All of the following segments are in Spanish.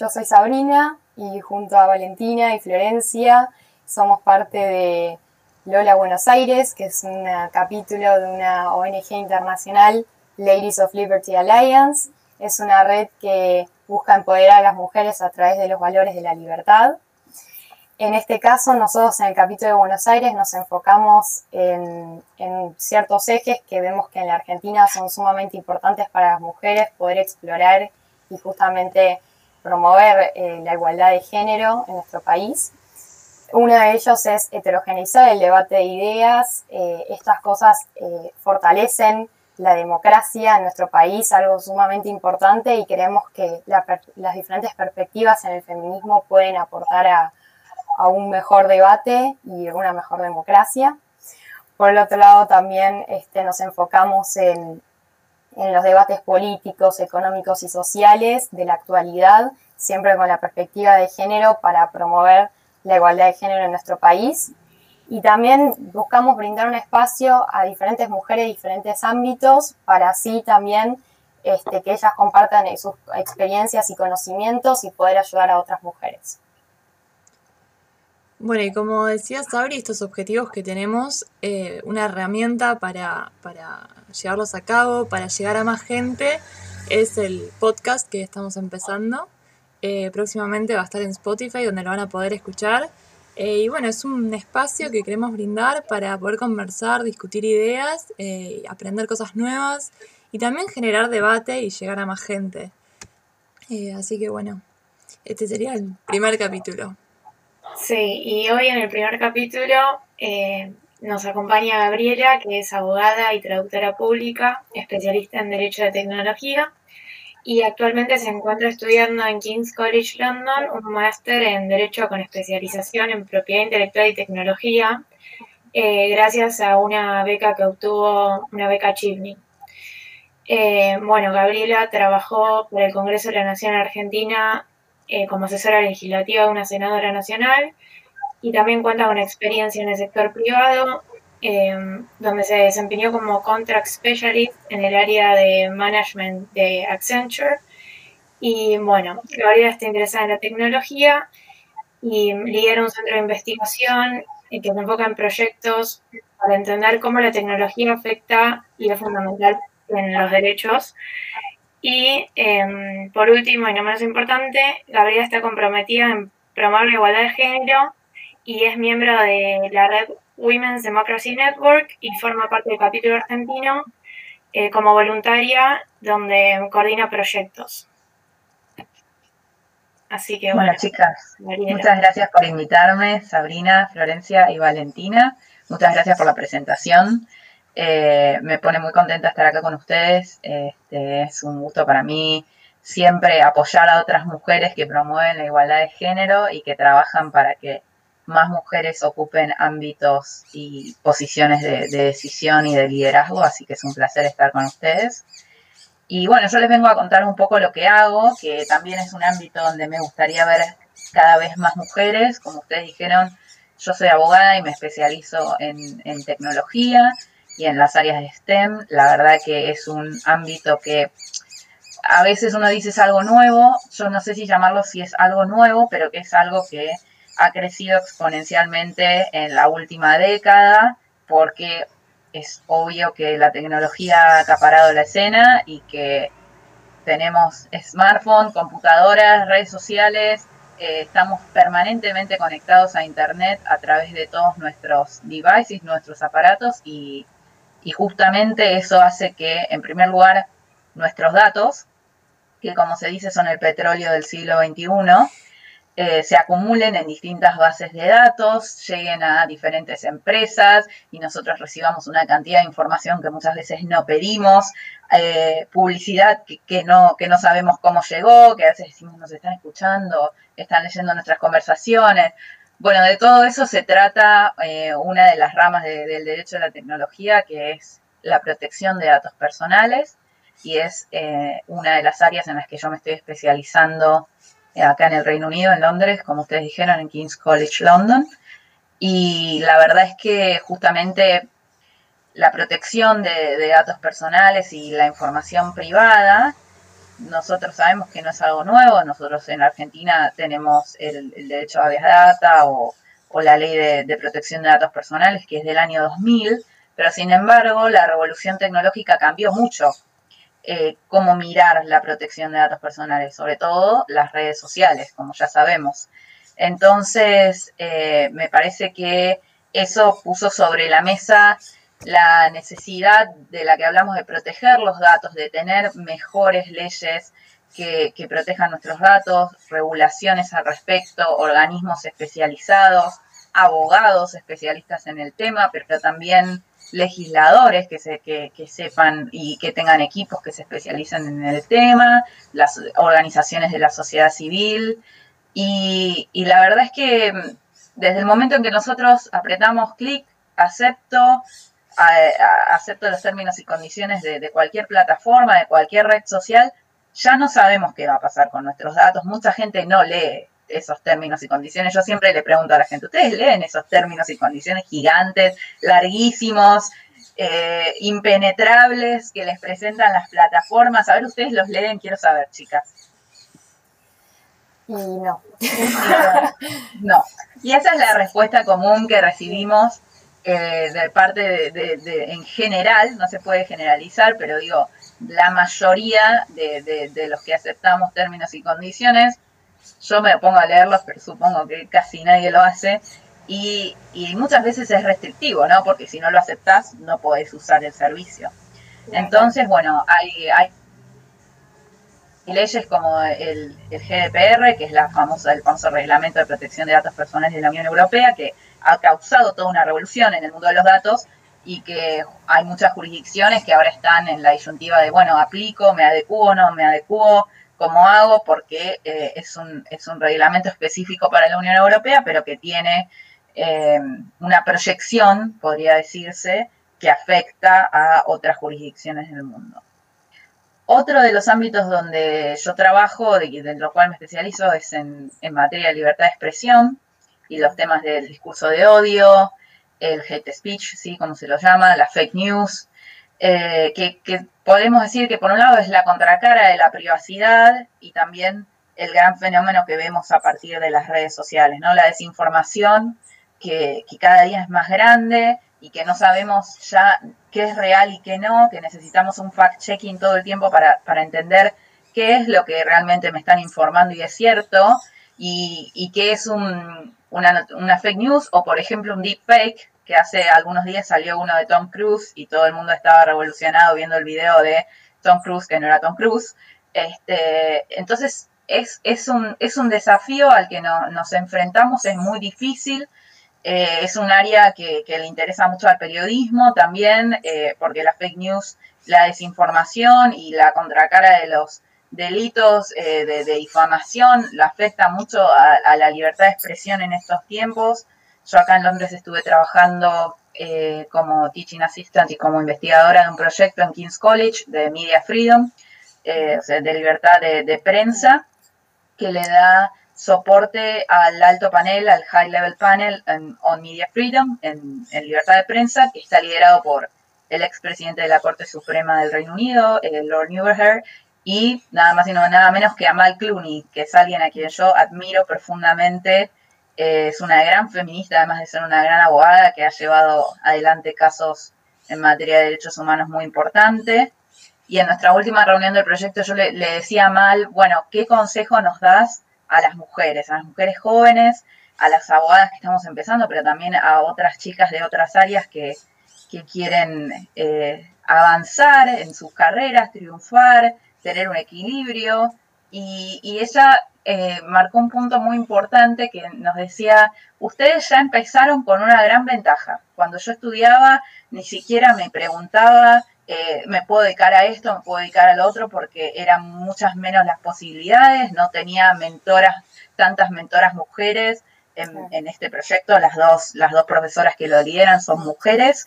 yo soy Sabrina y junto a Valentina y Florencia somos parte de Lola Buenos Aires, que es un capítulo de una ONG internacional, Ladies of Liberty Alliance. Es una red que busca empoderar a las mujeres a través de los valores de la libertad. En este caso, nosotros en el capítulo de Buenos Aires nos enfocamos en, ciertos ejes que vemos que en la Argentina son sumamente importantes para las mujeres poder explorar y justamente promover eh, la igualdad de género en nuestro país. Uno de ellos es heterogeneizar el debate de ideas. Eh, estas cosas eh, fortalecen la democracia en nuestro país, algo sumamente importante, y creemos que las diferentes perspectivas en el feminismo pueden aportar a, un mejor debate y una mejor democracia. Por el otro lado, también este, nos enfocamos en, en los debates políticos, económicos y sociales de la actualidad, siempre con la perspectiva de género para promover la igualdad de género en nuestro país y también buscamos brindar un espacio a diferentes mujeres de diferentes ámbitos para así también este, que ellas compartan sus experiencias y conocimientos y poder ayudar a otras mujeres. Bueno, y como decía Sabri, estos objetivos que tenemos, eh, una herramienta para, para llevarlos a cabo, para llegar a más gente, es el podcast que estamos empezando. Eh, próximamente va a estar en Spotify, donde lo van a poder escuchar. Eh, y bueno, es un espacio que queremos brindar para poder conversar, discutir ideas, eh, aprender cosas nuevas y también generar debate y llegar a más gente. Así que bueno, este sería el primer capítulo. Sí, y hoy en el primer capítulo nos acompaña Gabriela, que es abogada y traductora pública, especialista en Derecho de Tecnología y actualmente se encuentra estudiando en King's College London un máster en Derecho con especialización en Propiedad Intelectual y Tecnología, eh, gracias a una beca que obtuvo, una beca Chivney. Eh, bueno, Gabriela trabajó por el Congreso de la Nación Argentina eh, como asesora legislativa de una senadora nacional y también cuenta con experiencia en el sector privado Em, donde se desempeñó como Contract Specialist en el área de Management de Accenture. Y bueno, Gabriela está interesada en la tecnología y lidera un centro de investigación que se enfoca en proyectos para entender cómo la tecnología afecta y es fundamental en los derechos. Y em, por último, y no menos importante, Gabriela está comprometida en promover la igualdad de género y es miembro de la red Women's Democracy Network y forma parte del capítulo argentino eh, como voluntaria donde coordina proyectos. Así que bueno, chicas, muchas gracias por invitarme, Sabrina, Florencia y Valentina. Muchas gracias por la presentación. Eh, me pone muy contenta estar acá con ustedes. Este, es un gusto para mí siempre apoyar a otras mujeres que promueven la igualdad de género y que trabajan para que más mujeres ocupen ámbitos y posiciones de, decisión y de liderazgo, así que es un placer estar con ustedes. Y bueno, yo les vengo a contar un poco lo que hago, que también es un ámbito donde me gustaría ver cada vez más mujeres. Como ustedes dijeron, yo soy abogada y me especializo en, en tecnología y en las áreas de STEM. La verdad que es un ámbito que a veces uno dice es algo nuevo, yo no sé si llamarlo si es algo nuevo, pero que es algo que ha crecido exponencialmente en la última década porque es obvio que la tecnología ha acaparado la escena y que tenemos smartphones, computadoras, redes sociales, eh, estamos permanentemente conectados a Internet a través de todos nuestros devices, nuestros aparatos y, y justamente eso hace que, en primer lugar, nuestros datos, que como se dice son el petróleo del siglo XXI, eh, se acumulen en distintas bases de datos, lleguen a diferentes empresas y nosotros recibamos una cantidad de información que muchas veces no pedimos, eh, publicidad que, no, que no sabemos cómo llegó, que a veces decimos nos están escuchando, están leyendo nuestras conversaciones. Bueno, de todo eso se trata eh, una de las ramas del derecho a la tecnología, que es la protección de datos personales, y es una de las áreas en las que yo me estoy especializando acá en el Reino Unido, en Londres, como ustedes dijeron, en King's College London. Y la verdad es que justamente la protección de, datos personales y la información privada nosotros sabemos que no es algo nuevo, nosotros en Argentina tenemos el, derecho a habeas data o, la ley de, protección de datos personales que es del año 2000, pero sin embargo la revolución tecnológica cambió mucho eh, cómo mirar la protección de datos personales, sobre todo las redes sociales, como ya sabemos. Entonces, eh, me parece que eso puso sobre la mesa la necesidad de la que hablamos de proteger los datos, de tener mejores leyes que, protejan nuestros datos, regulaciones al respecto, organismos especializados, abogados especialistas en el tema, pero también legisladores que, se, que, sepan y que tengan equipos que se especialicen en el tema, las organizaciones de la sociedad civil. Y, y la verdad es que desde el momento en que nosotros apretamos clic, acepto, acepto los términos y condiciones de, cualquier plataforma, de cualquier red social, ya no sabemos qué va a pasar con nuestros datos. Mucha gente no lee esos términos y condiciones. Yo siempre le pregunto a la gente, ¿ustedes leen esos términos y condiciones gigantes, larguísimos, eh, impenetrables que les presentan las plataformas? A ver, ¿ustedes los leen? Quiero saber, chicas. Y no. no. Y esa es la respuesta común que recibimos eh, de parte de, en general, no se puede generalizar, pero digo, la mayoría de, los que aceptamos términos y condiciones, yo me pongo a leerlos, pero supongo que casi nadie lo hace, y, muchas veces es restrictivo, ¿no? Porque si no lo aceptás, no podés usar el servicio. Entonces, bueno, hay, hay leyes como el, el, GDPR, que es la famosa, el famoso Reglamento de Protección de Datos Personales de la Unión Europea, que ha causado toda una revolución en el mundo de los datos y que hay muchas jurisdicciones que ahora están en la disyuntiva de, bueno, aplico, me adecuo, no me adecuo, cómo hago, porque eh, es, un, es un reglamento específico para la Unión Europea, pero que tiene eh, una proyección, podría decirse, que afecta a otras jurisdicciones del mundo. Otro de los ámbitos donde yo trabajo, y de lo cual me especializo, es en, materia de libertad de expresión y los temas del discurso de odio, el hate speech, ¿sí? como se lo llama, la fake news, eh, que, podemos decir que por un lado es la contracara de la privacidad y también el gran fenómeno que vemos a partir de las redes sociales, ¿no? La desinformación que, cada día es más grande y que no sabemos ya qué es real y qué no, que necesitamos un fact-checking todo el tiempo para, para entender qué es lo que realmente me están informando y es cierto, y, qué es un, una, fake news o, por ejemplo, un deep fake, que hace algunos días salió uno de Tom Cruise y todo el mundo estaba revolucionado viendo el video de Tom Cruise, que no era Tom Cruise. Este, entonces, es, un, es un desafío al que nos enfrentamos, es muy difícil. Eh, es un área que, le interesa mucho al periodismo también, eh, porque la fake news, la desinformación y la contracara de los delitos eh, de, difamación, la afecta mucho a, la libertad de expresión en estos tiempos. Yo acá en Londres estuve trabajando eh, como teaching assistant y como investigadora de un proyecto en King's College de Media Freedom, eh, de libertad de, prensa, que le da soporte al alto panel, al High Level Panel on Media Freedom, en, libertad de prensa, que está liderado por el expresidente de la Corte Suprema del Reino Unido, el Lord Newberger, y nada más y nada menos que Amal Clooney, que es alguien a quien yo admiro profundamente. Es una gran feminista, además de ser una gran abogada que ha llevado adelante casos en materia de derechos humanos muy importantes. Y en nuestra última reunión del proyecto yo le, decía a Amal, bueno, ¿qué consejo nos das a las mujeres, a las mujeres jóvenes, a las abogadas que estamos empezando, pero también a otras chicas de otras áreas que, quieren eh, avanzar en sus carreras, triunfar, tener un equilibrio. Y, ella eh, marcó un punto muy importante que nos decía, ustedes ya empezaron con una gran ventaja. Cuando yo estudiaba, ni siquiera me preguntaba, eh, me puedo dedicar a esto, me puedo dedicar al otro, porque eran muchas menos las posibilidades, no tenía mentoras, tantas mentoras mujeres. En, este proyecto, las dos, las dos profesoras que lo lideran son mujeres,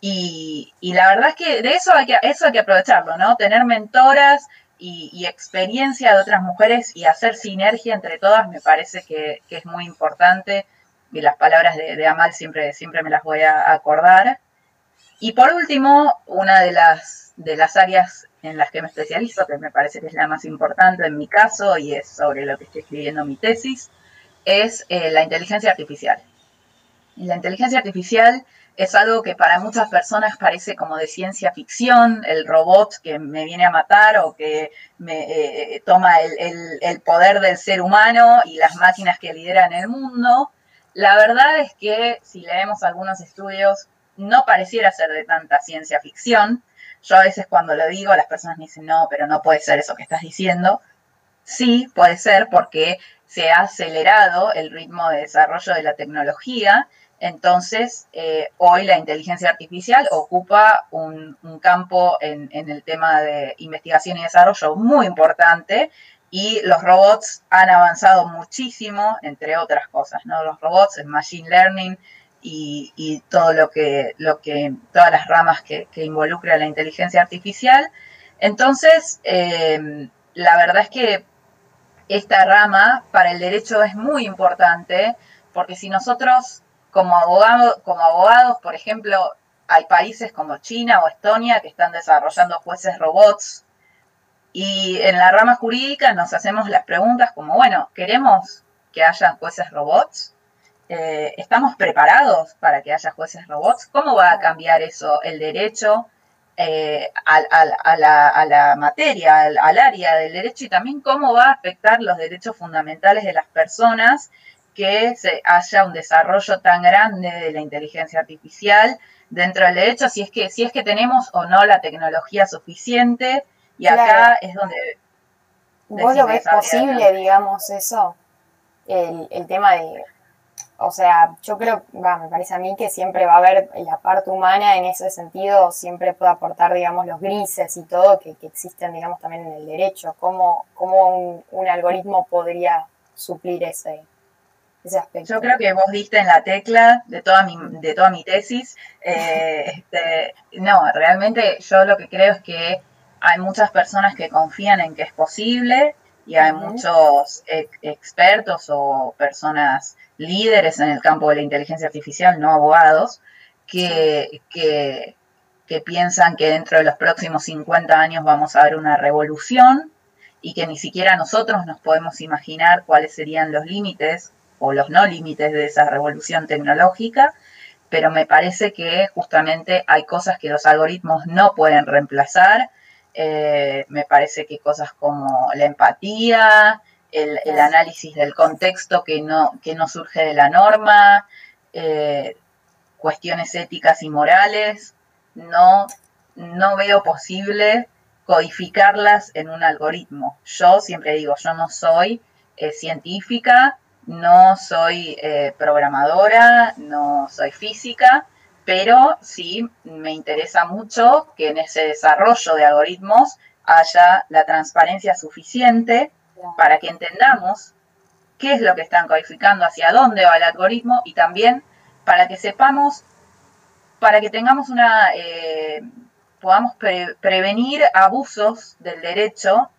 y, la verdad es que de eso hay que, eso hay que aprovecharlo, ¿no? Tener mentoras y, experiencia de otras mujeres y hacer sinergia entre todas me parece que, es muy importante. Y las palabras de, Amal siempre, siempre me las voy a acordar. Y por último, una de las, de las áreas en las que me especializo, que me parece que es la más importante en mi caso y es sobre lo que estoy escribiendo mi tesis, es eh, la inteligencia artificial. La inteligencia artificial es algo que para muchas personas parece como de ciencia ficción, el robot que me viene a matar o que me eh, toma el, el, poder del ser humano y las máquinas que lideran el mundo. La verdad es que si leemos algunos estudios no pareciera ser de tanta ciencia ficción. Yo a veces cuando lo digo, las personas me dicen, no, pero no puede ser eso que estás diciendo. Sí, puede ser porque se ha acelerado el ritmo de desarrollo de la tecnología. Entonces, eh, hoy la inteligencia artificial ocupa un, campo en, el tema de investigación y desarrollo muy importante y los robots han avanzado muchísimo, entre otras cosas, ¿no? Los robots, el machine learning, y, todo lo que, lo que, todas las ramas que, involucra la inteligencia artificial. Entonces, eh, la verdad es que esta rama para el derecho es muy importante, porque si nosotros como, abogado, como abogados, por ejemplo, hay países como China o Estonia que están desarrollando jueces robots, y en la rama jurídica nos hacemos las preguntas como, bueno, ¿queremos que haya jueces robots? Eh, ¿estamos preparados para que haya jueces robots? ¿Cómo va a cambiar eso el derecho eh, a, la, materia, al, área del derecho y también cómo va a afectar los derechos fundamentales de las personas que se haya un desarrollo tan grande de la inteligencia artificial dentro del derecho, si es que, si es que tenemos o no la tecnología suficiente. Y acá es donde... ¿Vos lo ves posible, digamos, eso? El, el tema de o sea, yo creo, va, me parece a mí que siempre va a haber la parte humana en ese sentido, siempre puede aportar, digamos, los grises y todo que, existen, digamos, también en el derecho. ¿Cómo, cómo un, algoritmo podría suplir ese, ese aspecto? Yo creo que vos diste en la tecla de toda mi, de toda mi tesis. Eh, este, no, realmente yo lo que creo es que hay muchas personas que confían en que es posible y hay muchos expertos o personas líderes en el campo de la inteligencia artificial, no abogados, que, que, piensan que dentro de los próximos 50 años vamos a ver una revolución y que ni siquiera nosotros nos podemos imaginar cuáles serían los límites o los no límites de esa revolución tecnológica, pero me parece que justamente hay cosas que los algoritmos no pueden reemplazar. Eh, me parece que cosas como la empatía, el, análisis del contexto que no, que no surge de la norma, eh, cuestiones éticas y morales, no, no veo posible codificarlas en un algoritmo. Yo siempre digo, yo no soy eh, científica, no soy eh, programadora, no soy física, pero sí me interesa mucho que en ese desarrollo de algoritmos haya la transparencia suficiente para que entendamos qué es lo que están codificando, hacia dónde va el algoritmo y también para que sepamos, para que tengamos una, eh, podamos prevenir abusos del derecho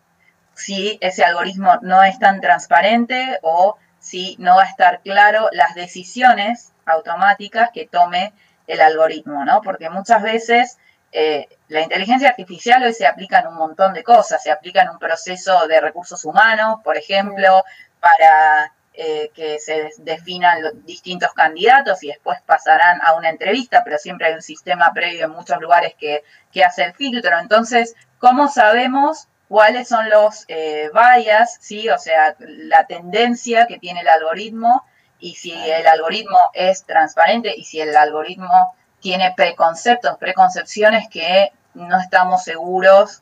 si ese algoritmo no es tan transparente o si no va a estar claro las decisiones automáticas que tome el algoritmo, ¿no? Porque muchas veces eh, la inteligencia artificial hoy se aplica en un montón de cosas, se aplica en un proceso de recursos humanos, por ejemplo, para eh, que se definan los distintos candidatos y después pasarán a una entrevista, pero siempre hay un sistema previo en muchos lugares que, hace el filtro. Entonces, ¿cómo sabemos cuáles son los eh, bias, ¿sí? o sea, la tendencia que tiene el algoritmo y si el algoritmo es transparente y si el algoritmo tiene preconceptos, preconcepciones que no estamos seguros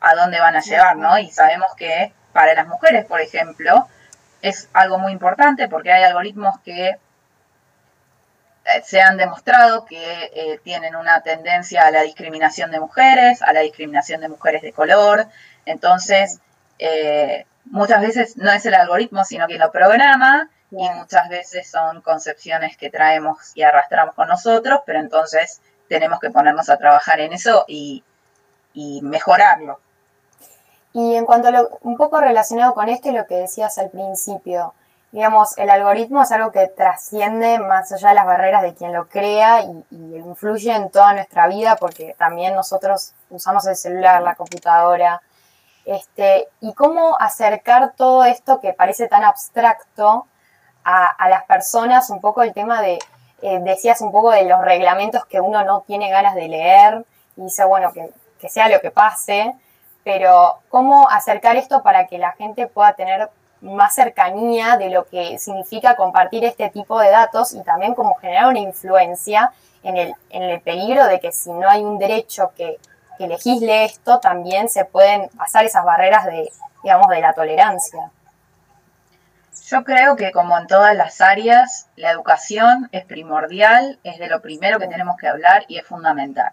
a dónde van a llevar, ¿no? Y sabemos que para las mujeres, por ejemplo, es algo muy importante porque hay algoritmos que eh, se han demostrado que eh, tienen una tendencia a la discriminación de mujeres, a la discriminación de mujeres de color. Entonces, eh, muchas veces no es el algoritmo, sino que lo programa y muchas veces son concepciones que traemos y arrastramos con nosotros, pero entonces tenemos que ponernos a trabajar en eso y, mejorarlo. Y en cuanto a lo, un poco relacionado con esto y lo que decías al principio, digamos, el algoritmo es algo que trasciende más allá de las barreras de quien lo crea y, influye en toda nuestra vida porque también nosotros usamos el celular, la computadora. Este, y cómo acercar todo esto que parece tan abstracto a, las personas, un poco el tema de, eh, decías un poco de los reglamentos que uno no tiene ganas de leer y dice, bueno, que, sea lo que pase, pero cómo acercar esto para que la gente pueda tener más cercanía de lo que significa compartir este tipo de datos y también como generar una influencia en el peligro de que si no hay un derecho que, que legisle esto, también se pueden pasar esas barreras de, digamos, de la tolerancia. Yo creo que como en todas las áreas, la educación es primordial, es de lo primero que tenemos que hablar y es fundamental.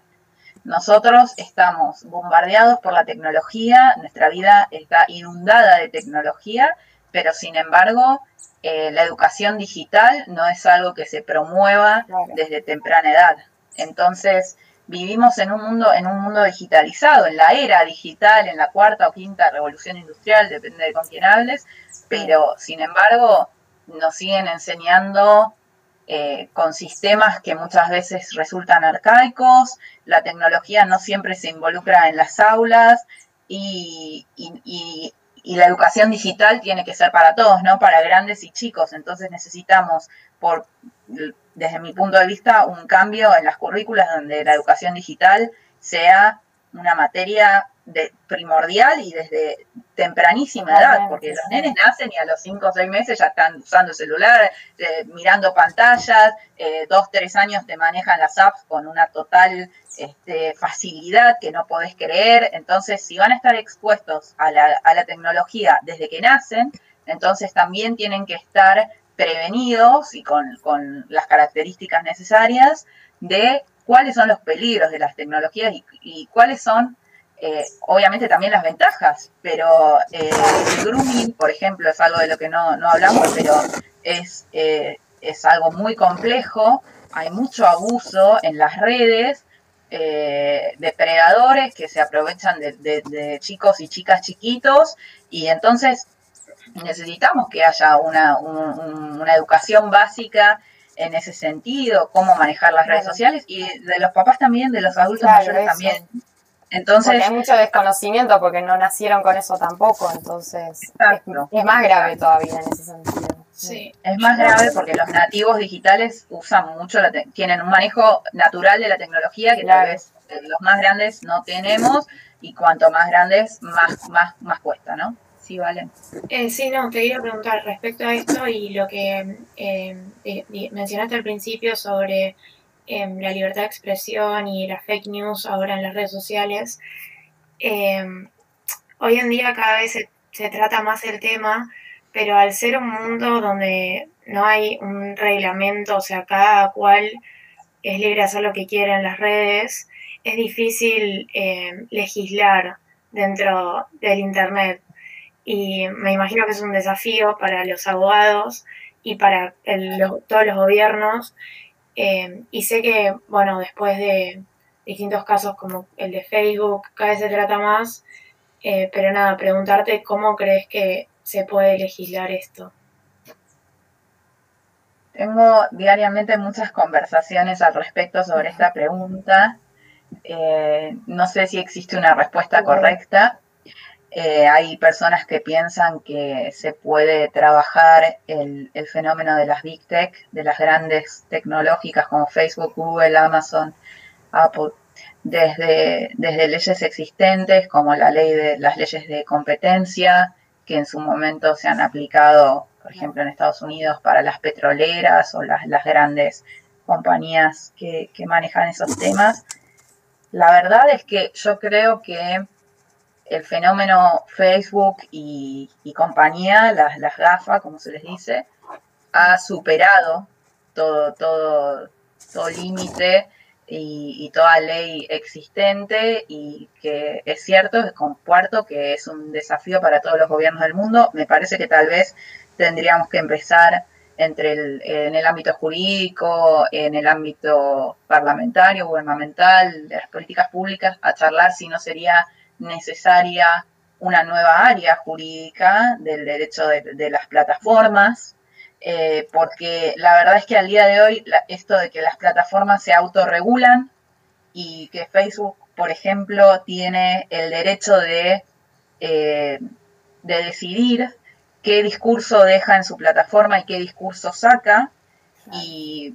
Nosotros estamos bombardeados por la tecnología, nuestra vida está inundada de tecnología pero sin embargo eh, la educación digital no es algo que se promueva desde temprana edad. Entonces, vivimos en un mundo, en un mundo digitalizado, en la era digital, en la cuarta o quinta revolución industrial, depende de con quién hables, pero sin embargo nos siguen enseñando eh, con sistemas que muchas veces resultan arcaicos, la tecnología no siempre se involucra en las aulas y y la educación digital tiene que ser para todos, ¿no? Para grandes y chicos. Entonces necesitamos, por, desde mi punto de vista, un cambio en las currículas donde la educación digital sea una materia de, primordial y desde tempranísima edad, porque los nenes nacen y a los 5 o 6 meses ya están usando celular, eh, mirando pantallas, eh, dos, tres años te manejan las apps con una total este, facilidad que no podés creer. Entonces, si van a estar expuestos a la, a la tecnología desde que nacen, entonces también tienen que estar prevenidos y con, con las características necesarias de cuáles son los peligros de las tecnologías y, cuáles son, eh, obviamente, también las ventajas. Pero eh, el grooming, por ejemplo, es algo de lo que no, hablamos, pero es, eh, es algo muy complejo. Hay mucho abuso en las redes depredadores que se aprovechan de, chicos y chicas chiquitos y entonces necesitamos que haya una, una educación básica en ese sentido, cómo manejar las redes sociales y de los papás también, de los adultos mayores también. Entonces, hay mucho desconocimiento porque no nacieron con eso tampoco, entonces es, más grave todavía en ese sentido. Sí, es más grave porque los nativos digitales usan mucho, tienen un manejo natural de la tecnología que tal vez eh, los más grandes no tenemos y cuanto más grandes más, más, más cuesta, ¿no? Sí, vale. Eh, sí, no, te quería preguntar respecto a esto y lo que eh, mencionaste al principio sobre em, la libertad de expresión y las fake news ahora en las redes sociales. Em, hoy en día cada vez se, trata más el tema, pero al ser un mundo donde no hay un reglamento, o sea, cada cual es libre de hacer lo que quiera en las redes, es difícil em, legislar dentro del Internet y me imagino que es un desafío para los abogados y para todos los gobiernos. Eh, y sé que, bueno, después de distintos casos como el de Facebook, cada vez se trata más, eh, pero nada, preguntarte cómo crees que se puede legislar esto. Tengo diariamente muchas conversaciones al respecto sobre esta pregunta. Eh, no sé si existe una respuesta correcta. Eh, hay personas que piensan que se puede trabajar el, fenómeno de las big tech, de las grandes tecnológicas como Facebook, Google, Amazon, Apple, desde, desde leyes existentes como la ley de las leyes de competencia, que en su momento se han aplicado, por ejemplo, en Estados Unidos para las petroleras o las, las grandes compañías que, que manejan esos temas. La verdad es que yo creo que el fenómeno Facebook y, compañía, las, las GAFA, como se les dice, ha superado todo, todo, todo límite y, toda ley existente y que es cierto, es comparto que es un desafío para todos los gobiernos del mundo. Me parece que tal vez tendríamos que empezar entre el, en el ámbito jurídico, en el ámbito parlamentario, gubernamental, de las políticas públicas, a charlar si no sería necesaria una nueva área jurídica del derecho de, las plataformas, eh, porque la verdad es que al día de hoy esto de que las plataformas se autorregulan y que Facebook, por ejemplo, tiene el derecho de, eh, de decidir qué discurso deja en su plataforma y qué discurso saca, y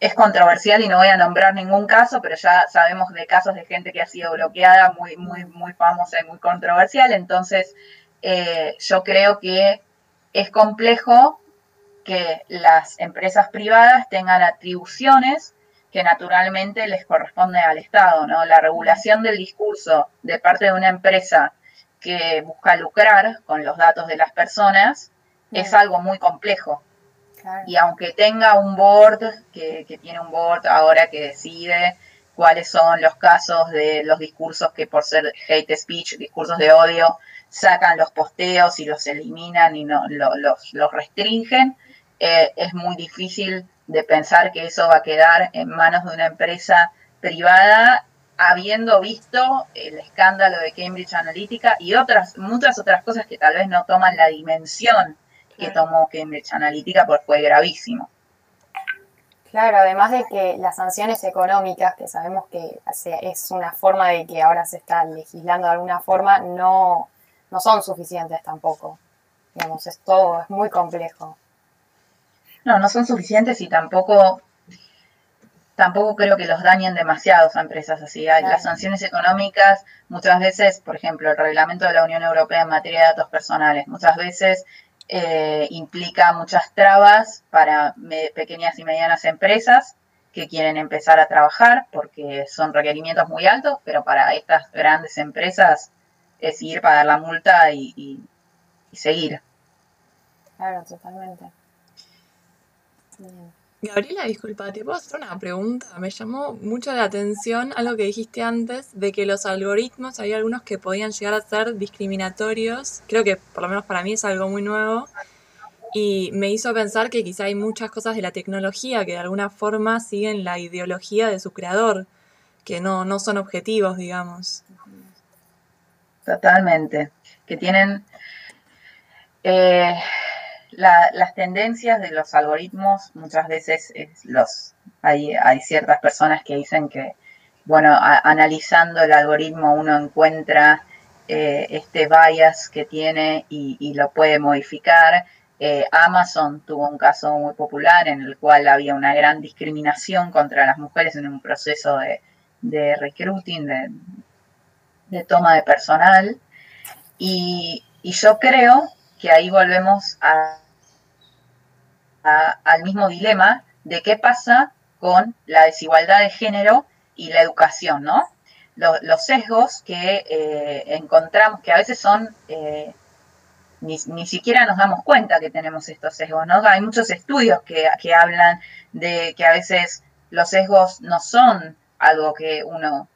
es controversial y no voy a nombrar ningún caso, pero ya sabemos de casos de gente que ha sido bloqueada muy, muy, muy famosa y muy controversial. Entonces, eh, yo creo que es complejo que las empresas privadas tengan atribuciones que naturalmente les corresponden al Estado, ¿no? La regulación del discurso de parte de una empresa que busca lucrar con los datos de las personas es algo muy complejo. Y aunque tenga un board, que, tiene un board ahora que decide cuáles son los casos de los discursos que por ser hate speech, discursos de odio, sacan los posteos y los eliminan y no los, los restringen, eh, es muy difícil de pensar que eso va a quedar en manos de una empresa privada habiendo visto el escándalo de Cambridge Analytica y otras muchas otras cosas que tal vez no toman la dimensión que tomó Cambridge Analytica porque fue gravísimo. Claro, además de que las sanciones económicas, que sabemos que es una forma de que ahora se está legislando de alguna forma, no, no son suficientes tampoco. Digamos, es todo, es muy complejo. No, no son suficientes y tampoco tampoco creo que los dañen demasiado a empresas así. Las sanciones económicas, muchas veces, por ejemplo, el reglamento de la Unión Europea en materia de datos personales, muchas veces eh, implica muchas trabas para pequeñas y medianas empresas que quieren empezar a trabajar porque son requerimientos muy altos, pero para estas grandes empresas es ir, pagar la multa y, y seguir. Claro, totalmente. Gabriela, disculpa, te puedo hacer una pregunta. Me llamó mucho la atención algo que dijiste antes, de que los algoritmos, había algunos que podían llegar a ser discriminatorios. Creo que por lo menos para mí es algo muy nuevo. Y me hizo pensar que quizá hay muchas cosas de la tecnología que de alguna forma siguen la ideología de su creador, que no, no son objetivos, digamos. Totalmente. Que tienen... Eh, las tendencias de los algoritmos muchas veces los hay, hay ciertas personas que dicen que bueno analizando el algoritmo uno encuentra eh, este bias que tiene y, lo puede modificar. Eh, Amazon tuvo un caso muy popular en el cual había una gran discriminación contra las mujeres en un proceso de, de recruiting de, toma de personal. Y, y yo creo que ahí volvemos al mismo dilema de qué pasa con la desigualdad de género y la educación, ¿no? Los, sesgos que eh, encontramos, que a veces son, eh, ni, siquiera nos damos cuenta que tenemos estos sesgos, ¿no? Hay muchos estudios que, que hablan de que a veces los sesgos no son algo que uno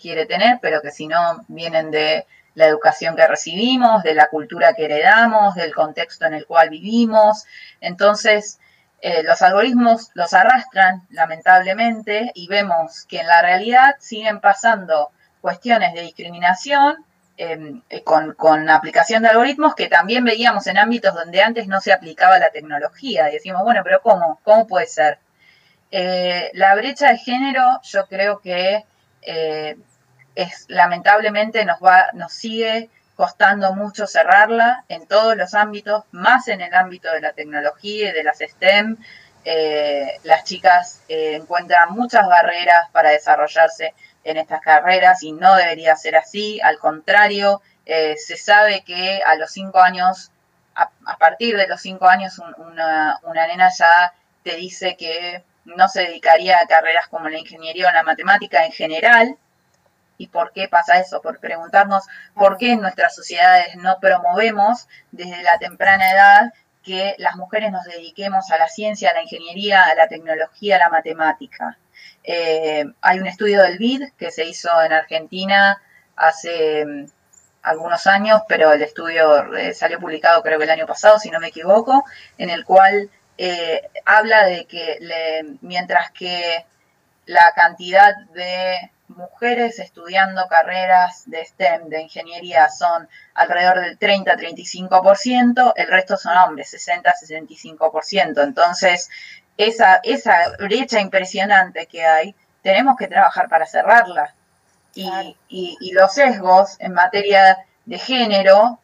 quiere tener, pero que si no vienen de la educación que recibimos, de la cultura que heredamos, del contexto en el cual vivimos. Entonces, eh, los algoritmos los arrastran, lamentablemente, y vemos que en la realidad siguen pasando cuestiones de discriminación em, eh, con, con, aplicación de algoritmos que también veíamos en ámbitos donde antes no se aplicaba la tecnología. Y decimos, bueno, pero ¿cómo? ¿Cómo puede ser? Eh, la brecha de género yo creo que es lamentablemente nos va, nos sigue costando mucho cerrarla en todos los ámbitos, más en el ámbito de la tecnología y de las STEM. Eh, las chicas eh, encuentran muchas barreras para desarrollarse en estas carreras y no debería ser así. Al contrario, eh, se sabe que a los cinco años, a, partir de los cinco años, una, una nena ya te dice que no se dedicaría a carreras como la ingeniería o la matemática en general, ¿Y por qué pasa eso? Por preguntarnos por qué en nuestras sociedades no promovemos desde la temprana edad que las mujeres nos dediquemos a la ciencia, a la ingeniería, a la tecnología, a la matemática. Eh, hay un estudio del BID que se hizo en Argentina hace mm, algunos años, pero el estudio eh, salió publicado creo que el año pasado, si no me equivoco, en el cual eh, habla de que mientras que la cantidad de mujeres estudiando carreras de STEM, de ingeniería, son alrededor del 30-35%, el resto son hombres, 60-65%. Entonces, esa, esa brecha impresionante que hay, tenemos que trabajar para cerrarla. Y, y, los sesgos en materia de género,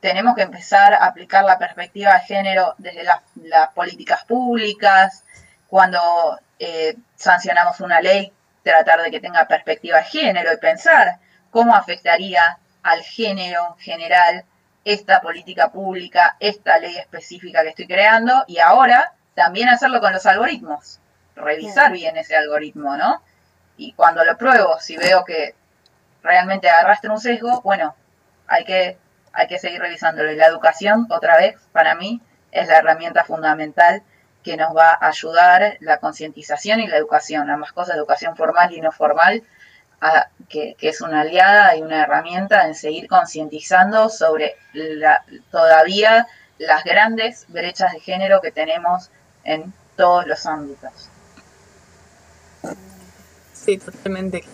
tenemos que empezar a aplicar la perspectiva de género desde las políticas públicas, cuando eh, sancionamos una ley, tratar de que tenga perspectiva de género y pensar cómo afectaría al género en general esta política pública, esta ley específica que estoy creando y ahora también hacerlo con los algoritmos, revisar bien ese algoritmo, ¿no? Y cuando lo pruebo, si veo que realmente arrastra un sesgo, bueno, hay que, hay que seguir revisándolo. Y la educación, otra vez, para mí, es la herramienta fundamental que nos va a ayudar la concientización y la educación, ambas cosas, educación formal y no formal, que, es una aliada y una herramienta en seguir concientizando sobre la, todavía las grandes brechas de género que tenemos en todos los ámbitos. Sí, totalmente,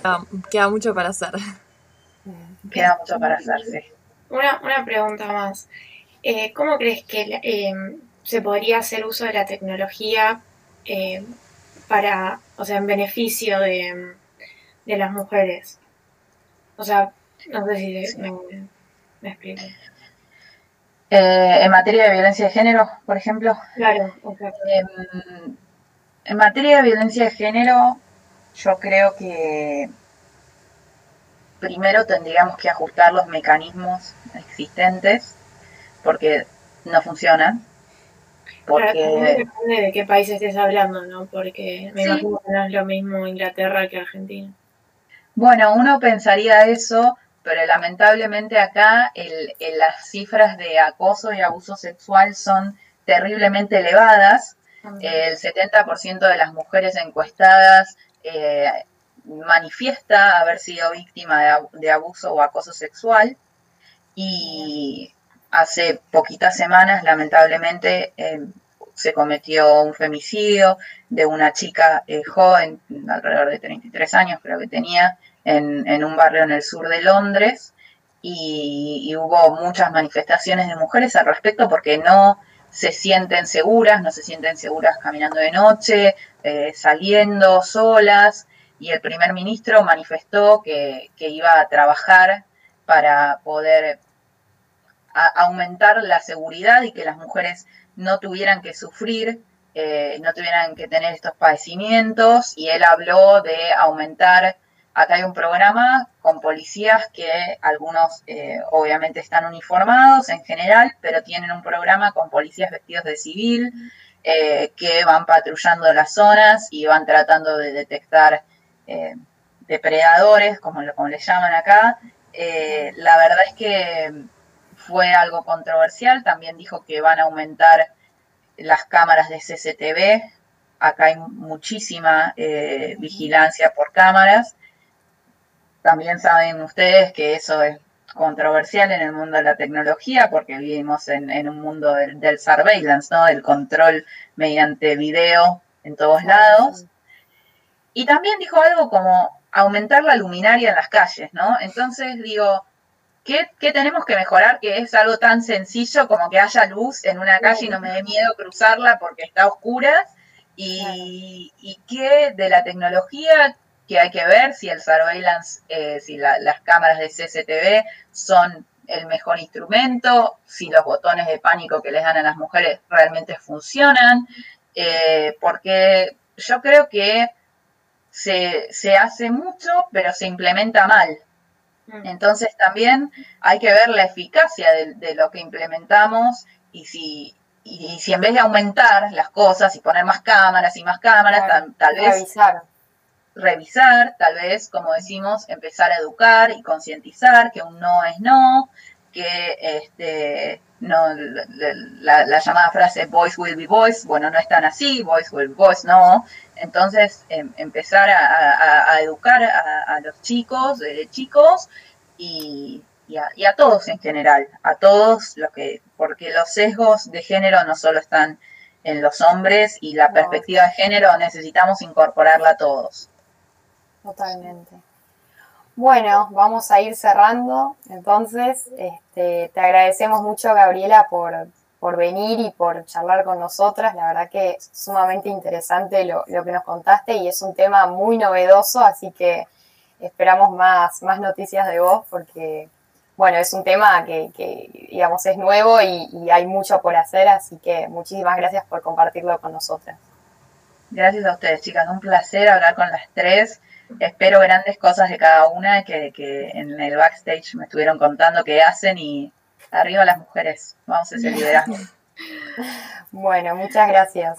queda, mucho para hacer. Queda mucho para hacer, sí. Una, una pregunta más. Eh, ¿Cómo crees que eh, se podría hacer uso de la tecnología eh, para, o sea, en beneficio de, las mujeres. O sea, no sé si me, me explico. Eh, en materia de violencia de género, por ejemplo. Claro, em, en materia de violencia de género, yo creo que primero tendríamos que ajustar los mecanismos existentes porque no funcionan. Porque... depende de qué país estés hablando, ¿no? Porque me imagino que no es lo mismo Inglaterra que Argentina. Bueno, uno pensaría eso, pero lamentablemente acá el, las cifras de acoso y abuso sexual son terriblemente elevadas. El 70% de las mujeres encuestadas eh, manifiesta haber sido víctima de, abuso o acoso sexual. Y hace poquitas semanas, lamentablemente, eh, se cometió un femicidio de una chica eh, joven, alrededor de 33 años creo que tenía, en, un barrio en el sur de Londres, y, hubo muchas manifestaciones de mujeres al respecto porque no se sienten seguras, no se sienten seguras caminando de noche, eh, saliendo solas, y el primer ministro manifestó que, que iba a trabajar para poder aumentar la seguridad y que las mujeres no tuvieran que sufrir, eh, no tuvieran que tener estos padecimientos y él habló de aumentar, acá hay un programa con policías que algunos eh, obviamente están uniformados en general, pero tienen un programa con policías vestidos de civil eh, que van patrullando las zonas y van tratando de detectar depredadores, como, como le llaman acá. la verdad es que fue algo controversial. También dijo que van a aumentar las cámaras de CCTV. Acá hay muchísima eh, vigilancia por cámaras. También saben ustedes que eso es controversial en el mundo de la tecnología porque vivimos en, un mundo del, surveillance, ¿no? del control mediante video en todos lados. Y también dijo algo como aumentar la luminaria en las calles, ¿no? Entonces digo, ¿Qué, tenemos que mejorar? Que es algo tan sencillo como que haya luz en una calle y no me dé miedo cruzarla porque está oscura. Y, y qué de la tecnología que hay que ver si el surveillance, eh, si las cámaras de CCTV son el mejor instrumento, si los botones de pánico que les dan a las mujeres realmente funcionan, eh, porque yo creo que se, se hace mucho, pero se implementa mal. Entonces también hay que ver la eficacia de, lo que implementamos y si, y, si en vez de aumentar las cosas y poner más cámaras y más cámaras, tal, vez revisar. revisar, tal vez, como decimos, empezar a educar y concientizar que un no es no, que este, no, la, llamada frase voice will be voice, bueno, no es tan así, voice will be voice, no. Entonces, em, empezar a, educar a, los chicos, de chicos, y, a, todos en general, a todos, lo que, porque los sesgos de género no solo están en los hombres y la perspectiva de género necesitamos incorporarla a todos. Totalmente. Bueno, vamos a ir cerrando. Entonces, este, te agradecemos mucho, Gabriela, por, por venir y por charlar con nosotras. La verdad que es sumamente interesante lo, lo, que nos contaste y es un tema muy novedoso, así que esperamos más, más noticias de vos porque, bueno, es un tema que, que digamos, es nuevo y, y, hay mucho por hacer, así que muchísimas gracias por compartirlo con nosotras. Gracias a ustedes, chicas. Un placer hablar con las tres. Espero grandes cosas de cada una que, que en el backstage me estuvieron contando qué hacen y arriba las mujeres. Vamos a ese liderazgo. bueno, muchas gracias.